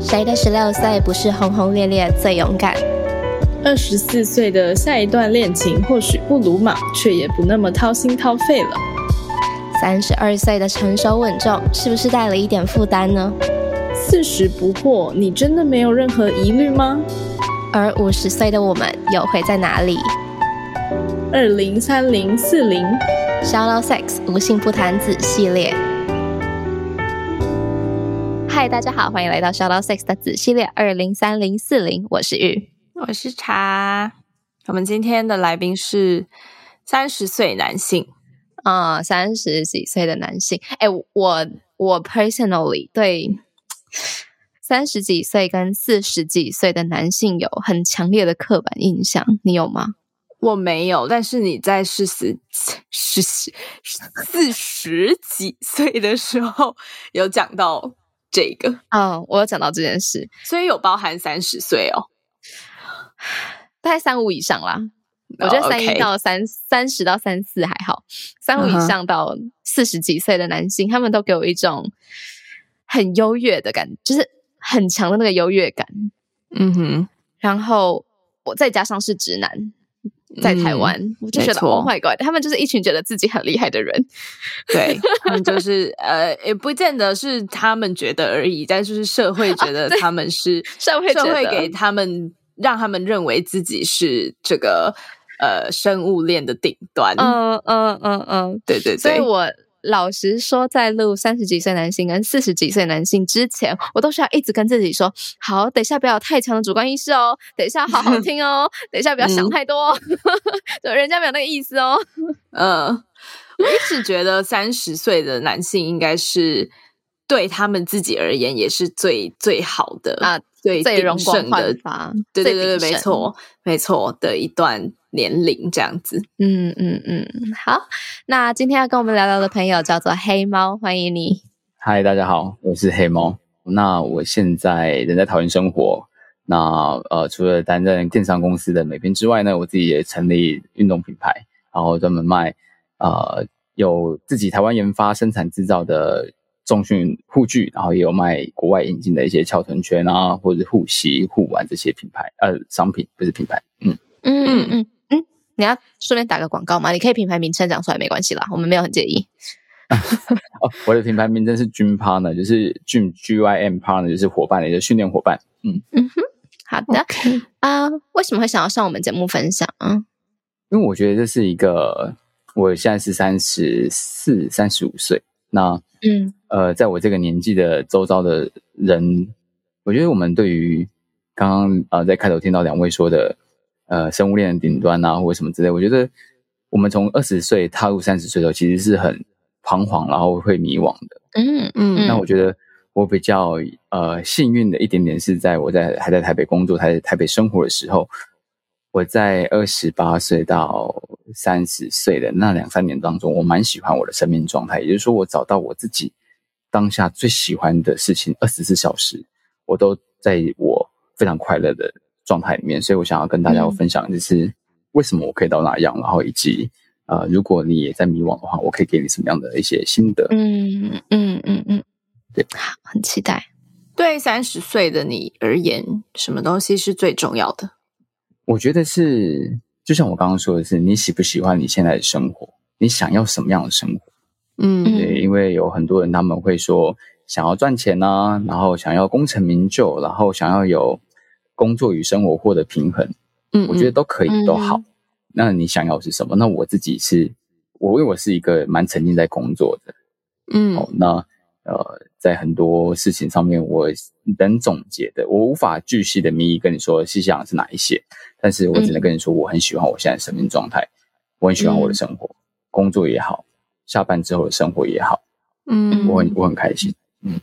谁的十六岁不是轰轰烈烈最勇敢？二十四岁的下一段恋情或许不鲁莽，却也不那么掏心掏肺了。三十二岁的成熟稳重，是不是带了一点负担呢？四十不惑，你真的没有任何疑虑吗？而五十岁的我们又会在哪里？二零三零四零，Shallow Sex 无性不谈子系列。嗨，大家好，欢迎来到 Shallow Six 的子系列二零三零四零，我是玉，我是茶。我们今天的来宾是三十岁男性啊，三十几岁的男性。哎，我我 personally 对。三十几岁跟四十几岁的男性有很强烈的刻板印象，你有吗？我没有，但是你在四十、四十、四十几岁的时候有讲到这个。哦，我有讲到这件事，所以有包含三十岁哦，大概三五以上啦。我觉得三一到三三十到三四还好，三五以上到四十几岁的男性，他们都给我一种。很优越的感觉，就是很强的那个优越感。嗯哼，然后我再加上是直男，在台湾，我就觉得哦坏怪，他们就是一群觉得自己很厉害的人。对，他们就是呃，也不见得是他们觉得而已，但就是社会觉得 他们是社会社会给他们，让他们认为自己是这个呃生物链的顶端。嗯嗯嗯嗯，对对对，所以我。老实说，在录三十几岁男性跟四十几岁男性之前，我都需要一直跟自己说：好，等一下不要太强的主观意识哦，等一下好好听哦，等一下不要想太多，对，人家没有那个意思哦。嗯，我一直觉得三十岁的男性应该是对他们自己而言也是最最好的啊，最最荣盛的，对对对对，没错没错的一段。年龄这样子，嗯嗯嗯，好，那今天要跟我们聊聊的朋友叫做黑猫，欢迎你。嗨，大家好，我是黑猫。那我现在人在桃园生活。那呃，除了担任电商公司的美编之外呢，我自己也成立运动品牌，然后专门卖呃有自己台湾研发、生产制造的重训护具，然后也有卖国外引进的一些翘臀圈啊，或者护膝、护腕这些品牌呃商品，不是品牌，嗯嗯嗯嗯。你要顺便打个广告吗？你可以品牌名称讲出来没关系啦，我们没有很介意。哦，我的品牌名称是 Gym Partner，就是 Gym G Y M Partner，就是伙伴的一个训练伙伴。嗯嗯哼，好的啊。为什么会想要上我们节目分享啊？因为我觉得这是一个，我现在是三十四、三十五岁，那嗯呃，在我这个年纪的周遭的人，我觉得我们对于刚刚呃在开头听到两位说的。呃，生物链的顶端啊，或者什么之类，我觉得我们从二十岁踏入三十岁的时候，其实是很彷徨，然后会迷惘的。嗯嗯。那我觉得我比较呃幸运的一点点是在我在还在台北工作，还在台北生活的时候，我在二十八岁到三十岁的那两三年当中，我蛮喜欢我的生命状态，也就是说，我找到我自己当下最喜欢的事情，二十四小时我都在我非常快乐的。状态里面，所以我想要跟大家分享，就是为什么我可以到那样，然后以及呃，如果你也在迷惘的话，我可以给你什么样的一些心得？嗯嗯嗯嗯，对，好，很期待。对三十岁的你而言，什么东西是最重要的？我觉得是，就像我刚刚说的是，你喜不喜欢你现在的生活？你想要什么样的生活？嗯，对，因为有很多人他们会说想要赚钱啊，然后想要功成名就，然后想要有。工作与生活获得平衡，嗯，我觉得都可以，都好。那你想要是什么？那我自己是，我因为我是一个蛮沉浸在工作的，嗯，哦，那呃，在很多事情上面，我能总结的，我无法巨细的谜跟你说细想是哪一些，但是我只能跟你说，我很喜欢我现在生命状态，我很喜欢我的生活，工作也好，下班之后的生活也好，嗯，我很我很开心，嗯。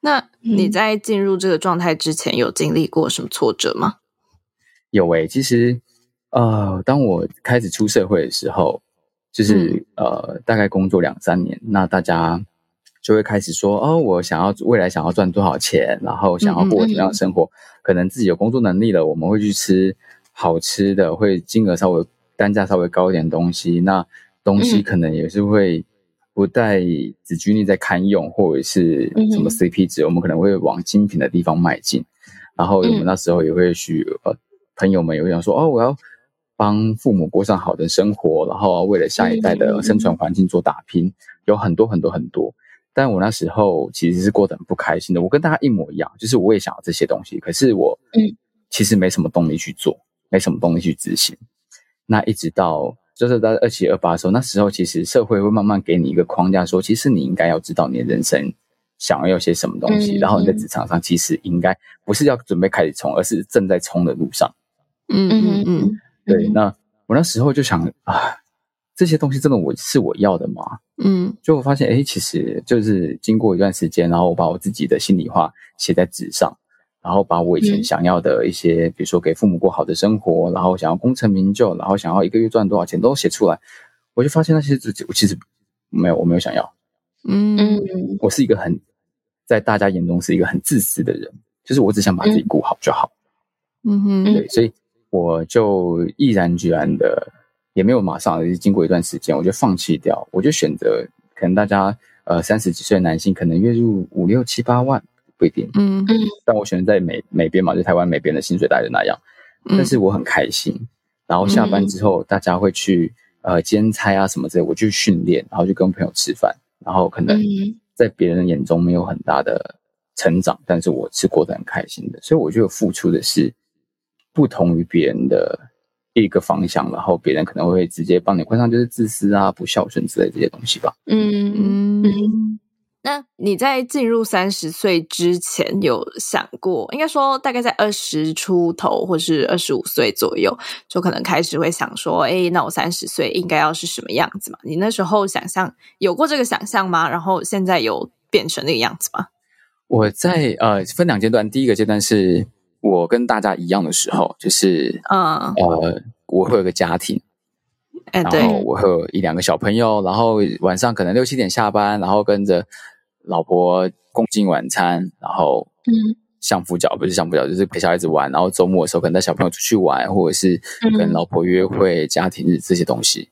那你在进入这个状态之前，有经历过什么挫折吗？有诶，其实呃，当我开始出社会的时候，就是呃，大概工作两三年，那大家就会开始说，哦，我想要未来想要赚多少钱，然后想要过什么样的生活，可能自己有工作能力了，我们会去吃好吃的，会金额稍微单价稍微高一点东西，那东西可能也是会。不带只拘泥在堪用或者是什么 CP 值，我们可能会往精品的地方迈进。然后我们那时候也会去呃，朋友们也会想说哦，我要帮父母过上好的生活，然后为了下一代的生存环境做打拼，有很多很多很多。但我那时候其实是过得很不开心的。我跟大家一模一样，就是我也想要这些东西，可是我嗯，其实没什么动力去做，没什么动力去执行。那一直到。就是在二七二八的时候，那时候其实社会会慢慢给你一个框架，说其实你应该要知道你的人生想要些什么东西，然后你在职场上其实应该不是要准备开始冲，而是正在冲的路上。嗯嗯嗯，对。那我那时候就想啊，这些东西真的我是我要的吗？嗯，就我发现，哎，其实就是经过一段时间，然后我把我自己的心里话写在纸上。然后把我以前想要的一些，比如说给父母过好的生活，然后想要功成名就，然后想要一个月赚多少钱，都写出来。我就发现那些自己，我其实没有，我没有想要。嗯，我是一个很在大家眼中是一个很自私的人，就是我只想把自己顾好就好。嗯哼，对，所以我就毅然决然的，也没有马上，经过一段时间，我就放弃掉，我就选择可能大家呃三十几岁的男性，可能月入五六七八万。不一定，嗯。嗯，但我选择在美美边嘛，就台湾美边的薪水大概那样，但是我很开心。然后下班之后，大家会去呃兼差啊什么之类，我去训练，然后就跟朋友吃饭，然后可能在别人眼中没有很大的成长，但是我是过得很开心的。所以我觉得付出的是不同于别人的一个方向，然后别人可能会直接帮你冠上就是自私啊、不孝顺之类这些东西吧。嗯。嗯。那你在进入三十岁之前有想过，应该说大概在二十出头或是二十五岁左右，就可能开始会想说，哎，那我三十岁应该要是什么样子嘛？你那时候想象有过这个想象吗？然后现在有变成那个样子吗？我在呃分两阶段，第一个阶段是我跟大家一样的时候，就是嗯呃我会有个家庭。然后我会有一两个小朋友，然后晚上可能六七点下班，然后跟着老婆共进晚餐，然后嗯，相夫教不是相夫教，就是陪小孩子玩，然后周末的时候可能带小朋友出去玩，或者是跟老婆约会、家庭日这些东西。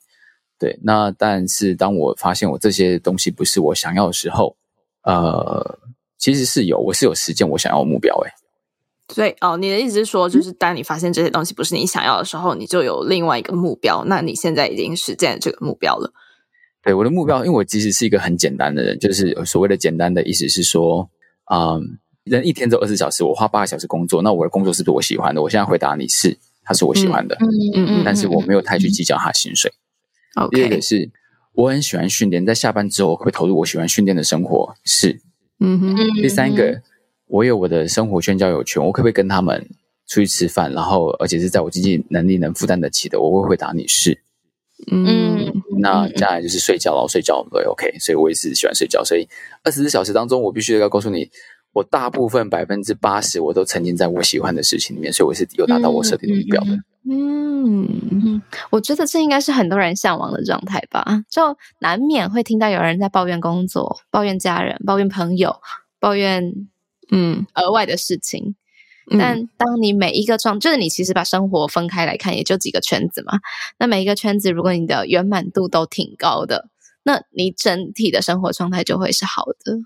对，那但是当我发现我这些东西不是我想要的时候，呃，其实是有，我是有实践我想要的目标，哎。所以哦，你的意思是说，就是当你发现这些东西不是你想要的时候，你就有另外一个目标。那你现在已经实现这个目标了。对我的目标，因为我其实是一个很简单的人，就是所谓的简单的意思是说，嗯，人一天只有二十小时，我花八个小时工作，那我的工作是不是我喜欢的？我现在回答你是，他是我喜欢的，嗯嗯嗯，但是我没有太去计较他薪水。第二个是，我很喜欢训练，在下班之后会投入我喜欢训练的生活，是，嗯哼。第三个。我有我的生活圈、交友圈，我可不可以跟他们出去吃饭？然后，而且是在我经济能力能负担得起的，我会回答你是。嗯，那接下来就是睡觉，然后睡觉对 OK，所以我也是喜欢睡觉。所以二十四小时当中，我必须要告诉你，我大部分百分之八十我都沉浸在我喜欢的事情里面，所以我是有达到我设定的目标的。嗯，我觉得这应该是很多人向往的状态吧，就难免会听到有人在抱怨工作、抱怨家人、抱怨朋友、抱怨。嗯，额外的事情，但当你每一个状，就是你其实把生活分开来看，也就几个圈子嘛。那每一个圈子，如果你的圆满度都挺高的，那你整体的生活状态就会是好的。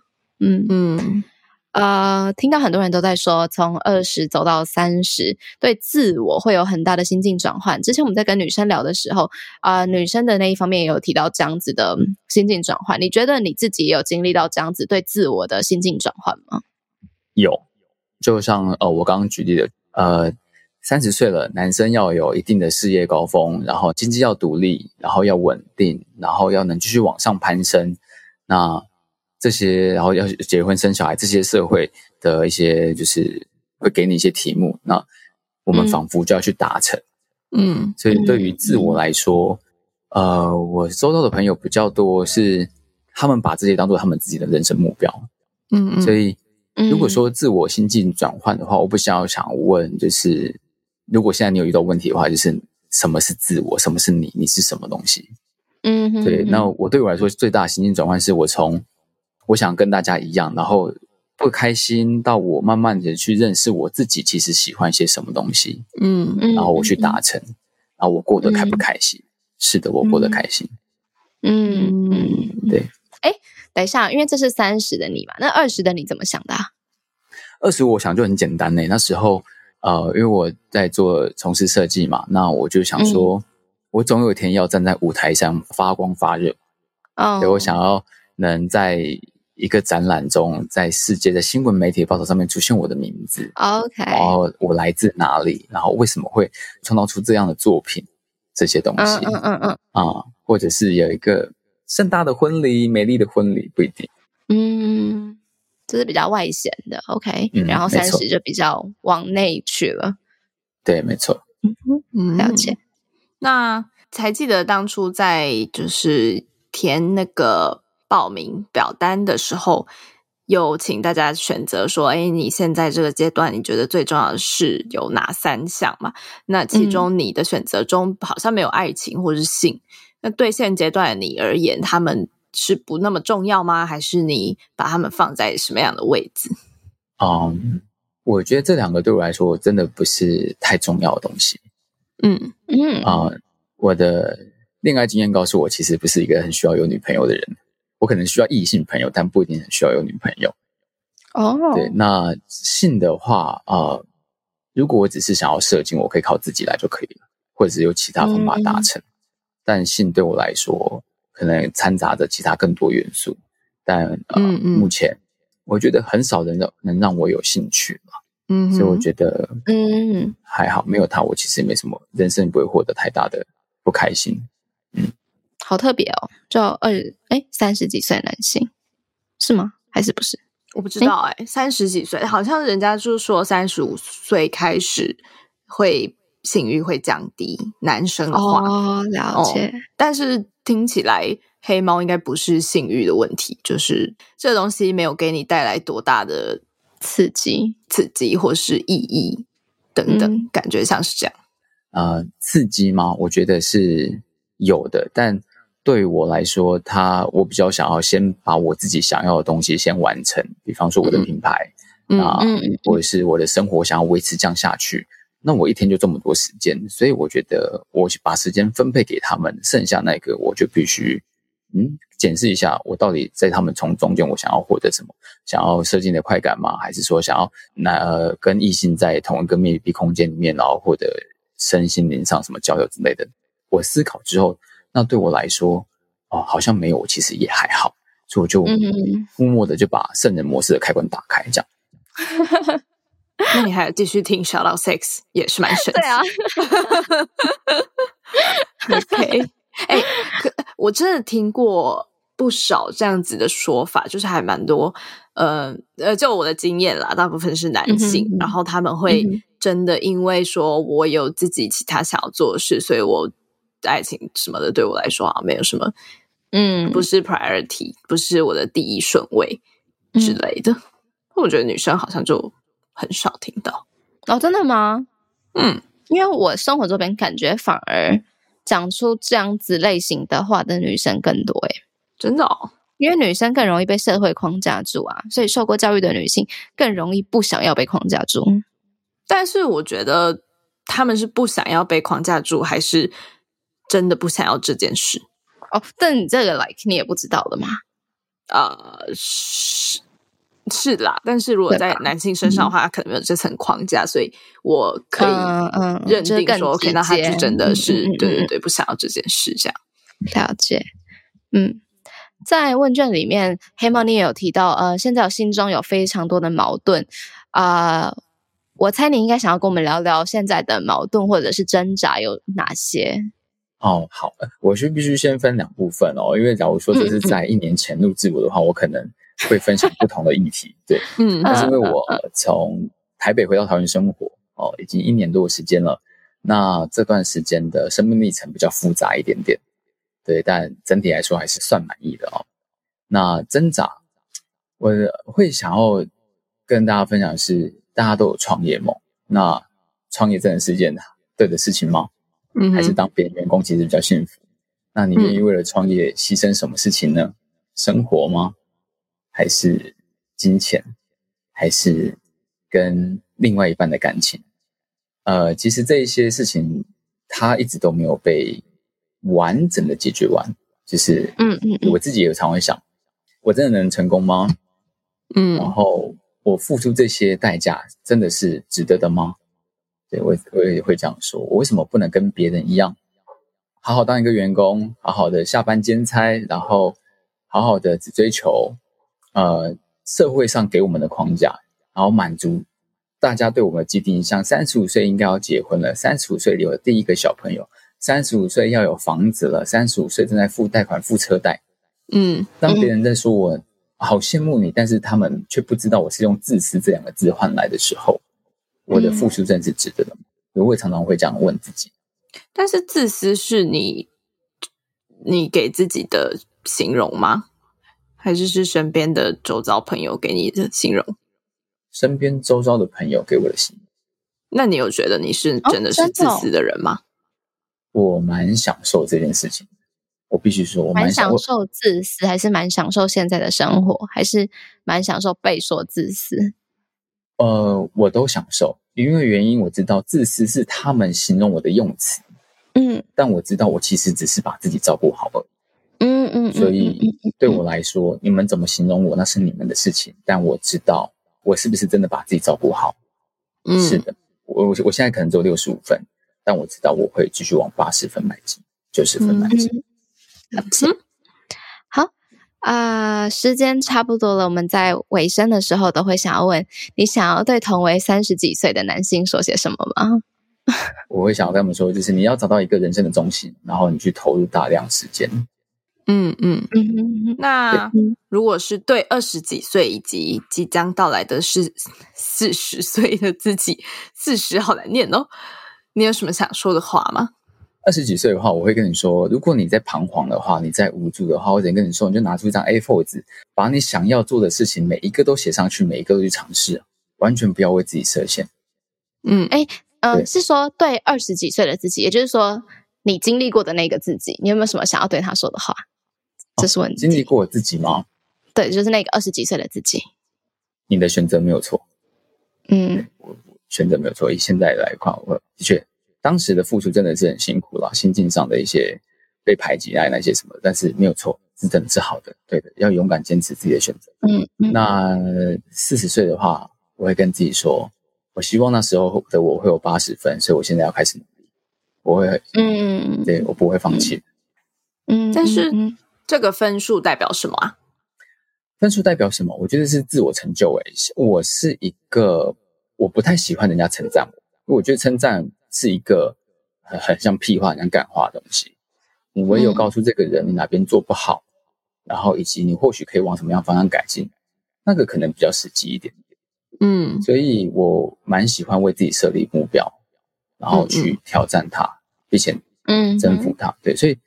嗯嗯，呃，听到很多人都在说，从二十走到三十，对自我会有很大的心境转换。之前我们在跟女生聊的时候，啊，女生的那一方面也有提到这样子的心境转换。你觉得你自己也有经历到这样子对自我的心境转换吗？有，就像呃，我刚刚举例的，呃，三十岁了，男生要有一定的事业高峰，然后经济要独立，然后要稳定，然后要能继续往上攀升。那这些，然后要结婚生小孩，这些社会的一些，就是会给你一些题目，那我们仿佛就要去达成。嗯，所以对于自我来说，呃，我周遭的朋友比较多，是他们把这些当做他们自己的人生目标。嗯嗯，所以。如果说自我心境转换的话，我不想要想问，就是如果现在你有遇到问题的话，就是什么是自我，什么是你，你是什么东西？嗯，对。那我对我来说最大的心境转换是我从我想跟大家一样，然后不开心到我慢慢的去认识我自己，其实喜欢些什么东西。嗯嗯，然后我去达成，然后我过得开不开心？是的，我过得开心。嗯，对。哎，等一下，因为这是三十的你嘛，那二十的你怎么想的？二十，我想就很简单呢。那时候，呃，因为我在做从事设计嘛，那我就想说，我总有一天要站在舞台上发光发热。哦，所以我想要能在一个展览中，在世界的新闻媒体报道上面出现我的名字。OK，然后我来自哪里，然后为什么会创造出这样的作品，这些东西。嗯嗯嗯啊，或者是有一个盛大的婚礼，美丽的婚礼，不一定。嗯。这是比较外显的，OK，然后三十就比较往内去了。对，没错。嗯，了解。那才记得当初在就是填那个报名表单的时候，有请大家选择说：“哎，你现在这个阶段你觉得最重要的是有哪三项嘛？”那其中你的选择中好像没有爱情或是性。那对现阶段的你而言，他们。是不那么重要吗？还是你把他们放在什么样的位置？嗯，我觉得这两个对我来说真的不是太重要的东西。嗯嗯啊，我的恋爱经验告诉我，其实不是一个很需要有女朋友的人。我可能需要异性朋友，但不一定很需要有女朋友。哦，对，那性的话啊，如果我只是想要射精，我可以靠自己来就可以了，或者是有其他方法达成。但性对我来说。可能掺杂着其他更多元素，但呃，目前我觉得很少人能能让我有兴趣嘛，嗯，所以我觉得嗯还好，没有他，我其实也没什么，人生不会获得太大的不开心，嗯，好特别哦，就二哎三十几岁男性是吗？还是不是？我不知道哎，三十几岁好像人家就说三十五岁开始会性欲会降低，男生的话哦，了解，但是。听起来黑猫应该不是性欲的问题，就是这东西没有给你带来多大的刺激、刺激或是意义等等，感觉像是这样。呃，刺激吗？我觉得是有的，但对我来说，它我比较想要先把我自己想要的东西先完成，比方说我的品牌啊，或者是我的生活想要维持这样下去。那我一天就这么多时间，所以我觉得我把时间分配给他们，剩下那个我就必须嗯检视一下，我到底在他们从中间我想要获得什么？想要射精的快感吗？还是说想要那跟异性在同一个密闭空间里面，然后获得身心灵上什么交流之类的？我思考之后，那对我来说哦，好像没有，其实也还好，所以我就默默的就把圣人模式的开关打开，这样。那你还要继续听《Shout Out Six》也是蛮神奇。对啊。OK，哎，我真的听过不少这样子的说法，就是还蛮多。呃呃，就我的经验啦，大部分是男性，然后他们会真的因为说我有自己其他想要做的事，所以我爱情什么的对我来说啊没有什么，嗯，不是 priority，不是我的第一顺位之类的。我觉得女生好像就。很少听到哦，真的吗？嗯，因为我生活这边感觉反而讲出这样子类型的话的女生更多诶，真的哦，因为女生更容易被社会框架住啊，所以受过教育的女性更容易不想要被框架住。但是我觉得他们是不想要被框架住，还是真的不想要这件事？哦，但你这个 like 你也不知道的吗？呃，是。是啦，但是如果在男性身上的话，他可能没有这层框架，所以我可以认定说，可能他就真的是对对对，不想要这件事这样。了解，嗯，在问卷里面，黑猫你也有提到，呃，现在我心中有非常多的矛盾。啊，我猜你应该想要跟我们聊聊现在的矛盾或者是挣扎有哪些。哦，好，我是必须先分两部分哦，因为假如说这是在一年前录制我的话，我可能。会分享不同的议题，对，嗯，那是因为我从台北回到桃园生活哦，已经一年多的时间了。那这段时间的生命历程比较复杂一点点，对，但整体来说还是算满意的哦。那挣扎，我会想要跟大家分享是，大家都有创业梦，那创业真的是件对的事情吗？嗯，还是当别人员工其实比较幸福？那你愿意为了创业牺牲什么事情呢？生活吗？还是金钱，还是跟另外一半的感情？呃，其实这一些事情，他一直都没有被完整的解决完。就是，嗯嗯，我自己也常会想，我真的能成功吗？嗯，然后我付出这些代价真的是值得的吗？对我我也会这样说，我为什么不能跟别人一样，好好当一个员工，好好的下班兼差，然后好好的只追求呃社会上给我们的框架，然后满足大家对我们的既定印象。三十五岁应该要结婚了，三十五岁有了第一个小朋友，三十五岁要有房子了，三十五岁正在付贷款、付车贷。嗯，当别人在说我好羡慕你，但是他们却不知道我是用自私这两个字换来的时候。我的付出真是值得的吗？我会常常会这样问自己。但是自私是你你给自己的形容吗？还是是身边的周遭朋友给你的形容？身边周遭的朋友给我的形容。那你有觉得你是真的是自私的人吗？我蛮享受这件事情。我必须说，我蛮享受自私，还是蛮享受现在的生活，还是蛮享受被说自私。呃，我都享受，因为原因我知道，自私是他们形容我的用词，嗯，但我知道我其实只是把自己照顾好了，嗯嗯，所以对我来说，你们怎么形容我那是你们的事情，但我知道我是不是真的把自己照顾好，嗯，是的，我我我现在可能只有六十五分，但我知道我会继续往八十分迈进，九十分迈进，嗯。啊，时间差不多了，我们在尾声的时候都会想要问你，想要对同为三十几岁的男性说些什么吗？我会想要跟他们说，就是你要找到一个人生的中心，然后你去投入大量时间。嗯嗯嗯。那如果是对二十几岁以及即将到来的是四十岁的自己，四十好难念哦，你有什么想说的话吗？二十几岁的话，我会跟你说，如果你在彷徨的话，你在无助的话，我只跟你说，你就拿出一张 A4 纸，把你想要做的事情每一个都写上去，每一个都去尝试，完全不要为自己设限。嗯，哎，呃，是说对二十几岁的自己，也就是说你经历过的那个自己，你有没有什么想要对他说的话？这是问经历过我自己吗？对，就是那个二十几岁的自己。你的选择没有错。嗯，选择没有错。以现在来看，我的确。当时的付出真的是很辛苦了，心境上的一些被排挤啊，那些什么，但是没有错，是真的是好的，对的，要勇敢坚持自己的选择。嗯，那四十岁的话，我会跟自己说，我希望那时候的我会有八十分，所以我现在要开始努力，我会，嗯，对我不会放弃。嗯，但是这个分数代表什么啊？分数代表什么？我觉得是自我成就。诶，我是一个我不太喜欢人家称赞我，因为我觉得称赞。是一个很很像屁话、很像感化的东西。你唯有告诉这个人你哪边做不好，然后以及你或许可以往什么样方向改进，那个可能比较实际一点点。嗯，所以我蛮喜欢为自己设立目标，然后去挑战它，并且嗯征服它。对，所以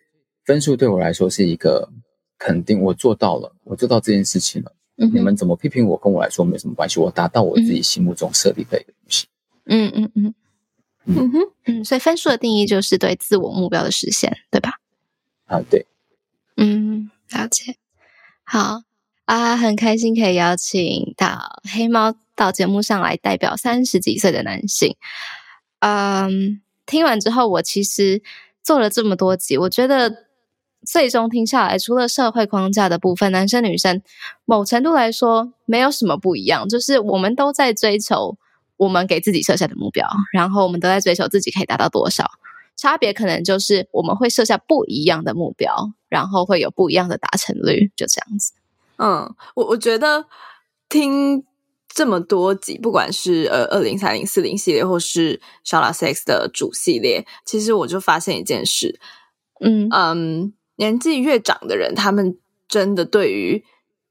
分数对我来说是一个肯定，我做到了，我做到这件事情了。你们怎么批评我，跟我来说没什么关系。我达到我自己心目中设立的一个东西。嗯嗯嗯。嗯哼，嗯，所以分数的定义就是对自我目标的实现，对吧？啊，对，嗯，了解。好啊，很开心可以邀请到黑猫到节目上来，代表三十几岁的男性。嗯，听完之后，我其实做了这么多集，我觉得最终听下来，除了社会框架的部分，男生女生某程度来说没有什么不一样，就是我们都在追求。我们给自己设下的目标，然后我们都在追求自己可以达到多少，差别可能就是我们会设下不一样的目标，然后会有不一样的达成率，就这样子。嗯，我我觉得听这么多集，不管是呃二零三零四零系列，或是 Shala Sex 的主系列，其实我就发现一件事，嗯嗯，年纪越长的人，他们真的对于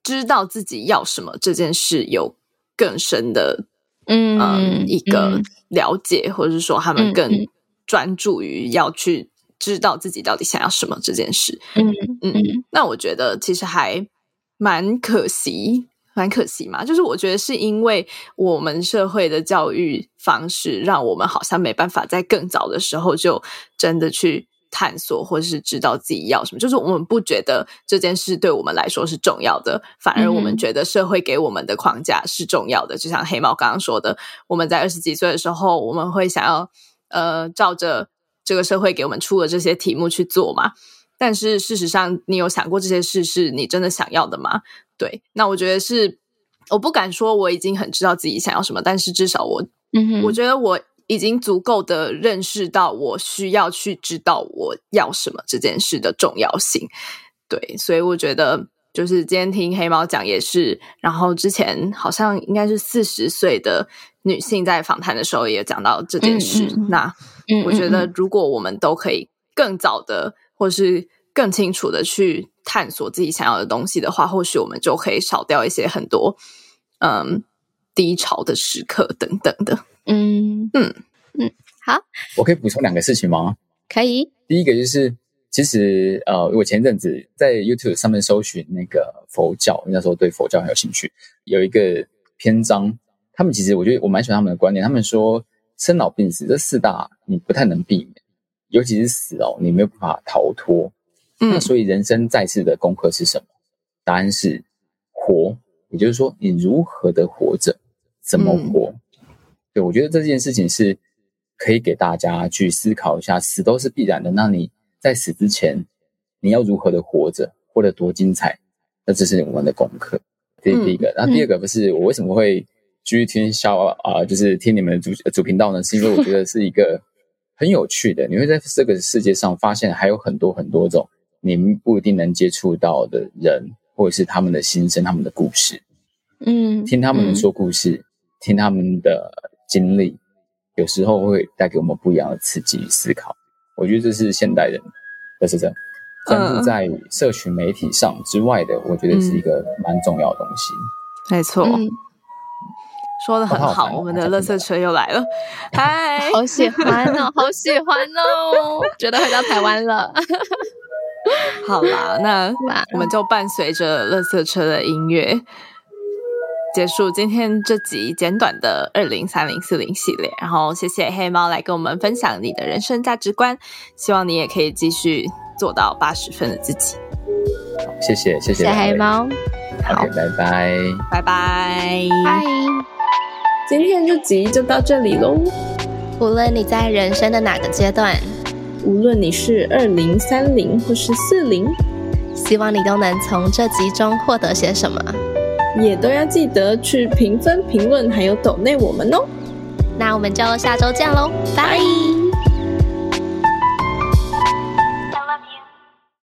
知道自己要什么这件事有更深的。嗯，一个了解，或者是说他们更专注于要去知道自己到底想要什么这件事。嗯嗯，那我觉得其实还蛮可惜，蛮可惜嘛。就是我觉得是因为我们社会的教育方式，让我们好像没办法在更早的时候就真的去。探索或者是知道自己要什么，就是我们不觉得这件事对我们来说是重要的，反而我们觉得社会给我们的框架是重要的。就像黑猫刚刚说的，我们在二十几岁的时候，我们会想要呃照着这个社会给我们出的这些题目去做嘛。但是事实上，你有想过这些事是你真的想要的吗？对，那我觉得是，我不敢说我已经很知道自己想要什么，但是至少我，嗯，我觉得我已经足够的认识到我需要去知道我要什么这件事的重要性。对，所以我觉得。就是今天听黑猫讲也是，然后之前好像应该是四十岁的女性在访谈的时候也讲到这件事。那我觉得如果我们都可以更早的，或是更清楚的去探索自己想要的东西的话，或许我们就可以少掉一些很多嗯低潮的时刻等等的。嗯嗯嗯，好，我可以补充两个事情吗？可以，第一个就是。其实，呃，我前阵子在 YouTube 上面搜寻那个佛教，那时候对佛教很有兴趣。有一个篇章，他们其实我觉得我蛮喜欢他们的观点。他们说，生老病死这四大你不太能避免，尤其是死哦，你没有办法逃脱。嗯那所以人生在世的功课是什么？答案是活，也就是说你如何的活着，怎么活？对我觉得这件事情是可以给大家去思考一下，死都是必然的，那你。在死之前，你要如何的活着，活得多精彩？那这是我们的功课。这是第一个。然后第二个不是我为什么会继续听小啊，就是听你们的主主频道呢？是因为我觉得是一个 很有趣的。你会在这个世界上发现还有很多很多种你们不一定能接触到的人，或者是他们的心声、他们的故事。嗯，听他们说故事，听他们的经历，有时候会带给我们不一样的刺激与思考。我觉得这是现代人的是这专注在社群媒体上之外的，我觉得是一个蛮重要的东西。没错，说的很好。我们的乐色车又来了，嗨，好喜欢哦，好喜欢哦，觉得回到台湾了。好啦，那我们就伴随着乐色车的音乐。结束今天这集简短的二零三零四零系列，然后谢谢黑猫来跟我们分享你的人生价值观，希望你也可以继续做到八十分的自己。好谢谢谢谢黑猫，好，拜拜拜拜拜。今天这集就到这里喽。无论你在人生的哪个阶段，无论你是二零三零或是四零，希望你都能从这集中获得些什么。也都要记得去评分、评论，还有抖内我们哦。那我们就下周见喽，拜。